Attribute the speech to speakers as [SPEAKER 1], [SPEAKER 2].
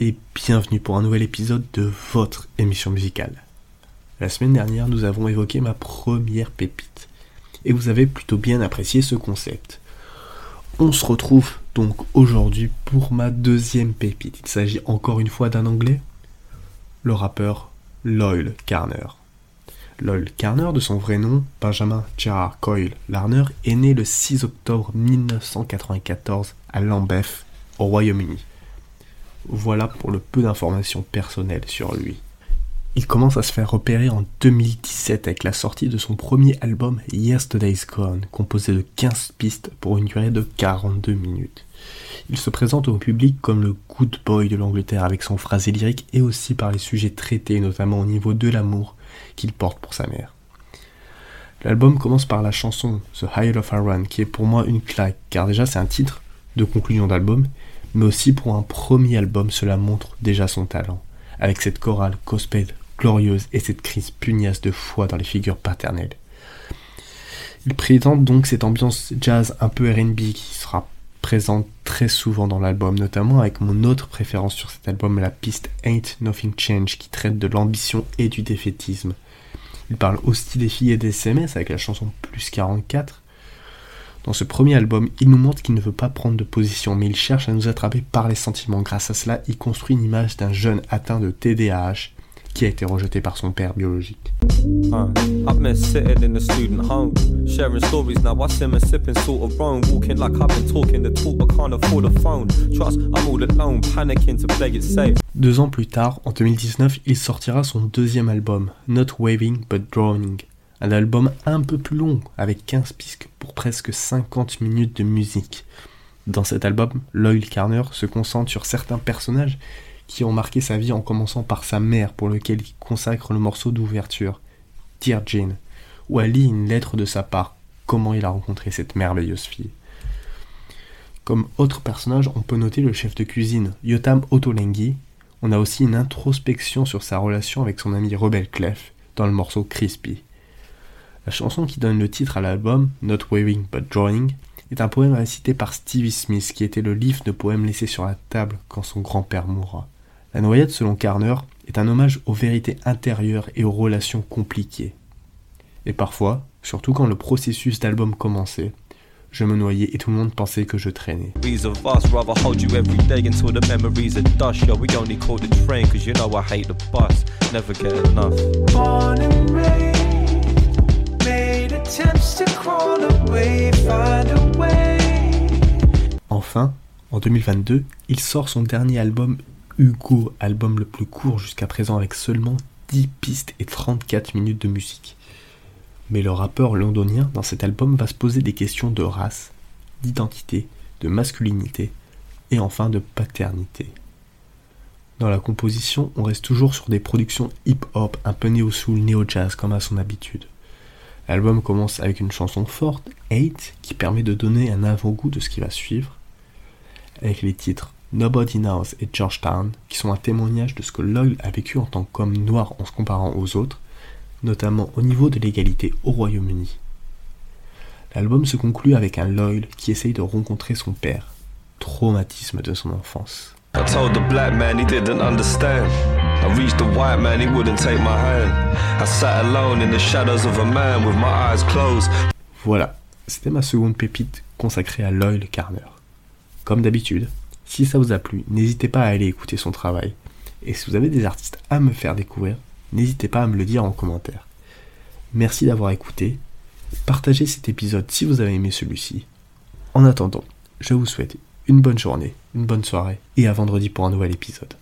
[SPEAKER 1] et bienvenue pour un nouvel épisode de votre émission musicale. La semaine dernière, nous avons évoqué ma première pépite et vous avez plutôt bien apprécié ce concept. On se retrouve donc aujourd'hui pour ma deuxième pépite. Il s'agit encore une fois d'un anglais, le rappeur Loyal Carner. Loyal Carner, de son vrai nom, Benjamin Gerard Coyle Larner, est né le 6 octobre 1994 à Lambeth, au Royaume-Uni. Voilà pour le peu d'informations personnelles sur lui. Il commence à se faire repérer en 2017 avec la sortie de son premier album Yesterday's Gone, composé de 15 pistes pour une durée de 42 minutes. Il se présente au public comme le good boy de l'Angleterre avec son phrasé lyrique et aussi par les sujets traités, notamment au niveau de l'amour qu'il porte pour sa mère. L'album commence par la chanson The High of Iron, qui est pour moi une claque, car déjà c'est un titre de conclusion d'album, mais aussi pour un premier album, cela montre déjà son talent, avec cette chorale gospel glorieuse et cette crise pugnace de foi dans les figures paternelles. Il présente donc cette ambiance jazz un peu RB qui sera présente très souvent dans l'album, notamment avec mon autre préférence sur cet album, la piste Ain't Nothing Change, qui traite de l'ambition et du défaitisme. Il parle aussi des filles et des SMS avec la chanson Plus 44, dans ce premier album, il nous montre qu'il ne veut pas prendre de position, mais il cherche à nous attraper par les sentiments. Grâce à cela, il construit une image d'un jeune atteint de TDAH qui a été rejeté par son père biologique. Deux ans plus tard, en 2019, il sortira son deuxième album, Not Waving But Drawing, un album un peu plus long, avec 15 pistes pour presque 50 minutes de musique. Dans cet album, Loyal Carner se concentre sur certains personnages qui ont marqué sa vie en commençant par sa mère pour lequel il consacre le morceau d'ouverture, Dear Jane, où elle lit une lettre de sa part, comment il a rencontré cette merveilleuse fille. Comme autre personnage, on peut noter le chef de cuisine, Yotam Ottolenghi. On a aussi une introspection sur sa relation avec son ami Rebel Clef dans le morceau Crispy. La chanson qui donne le titre à l'album, Not Waving But Drawing, est un poème récité par Stevie Smith qui était le livre de poèmes laissé sur la table quand son grand-père mourra. La noyade, selon Carner, est un hommage aux vérités intérieures et aux relations compliquées. Et parfois, surtout quand le processus d'album commençait, je me noyais et tout le monde pensait que je traînais. Enfin, en 2022, il sort son dernier album Hugo, album le plus court jusqu'à présent avec seulement 10 pistes et 34 minutes de musique. Mais le rappeur londonien dans cet album va se poser des questions de race, d'identité, de masculinité et enfin de paternité. Dans la composition, on reste toujours sur des productions hip-hop un peu néo-soul, néo-jazz comme à son habitude. L'album commence avec une chanson forte, Hate, qui permet de donner un avant-goût de ce qui va suivre, avec les titres Nobody Knows et Georgetown, qui sont un témoignage de ce que Lloyd a vécu en tant qu'homme noir en se comparant aux autres, notamment au niveau de l'égalité au Royaume-Uni. L'album se conclut avec un Lloyd qui essaye de rencontrer son père, traumatisme de son enfance. Voilà, c'était ma seconde pépite consacrée à Loyal Carner. Comme d'habitude, si ça vous a plu, n'hésitez pas à aller écouter son travail. Et si vous avez des artistes à me faire découvrir, n'hésitez pas à me le dire en commentaire. Merci d'avoir écouté. Partagez cet épisode si vous avez aimé celui-ci. En attendant, je vous souhaite une bonne journée, une bonne soirée et à vendredi pour un nouvel épisode.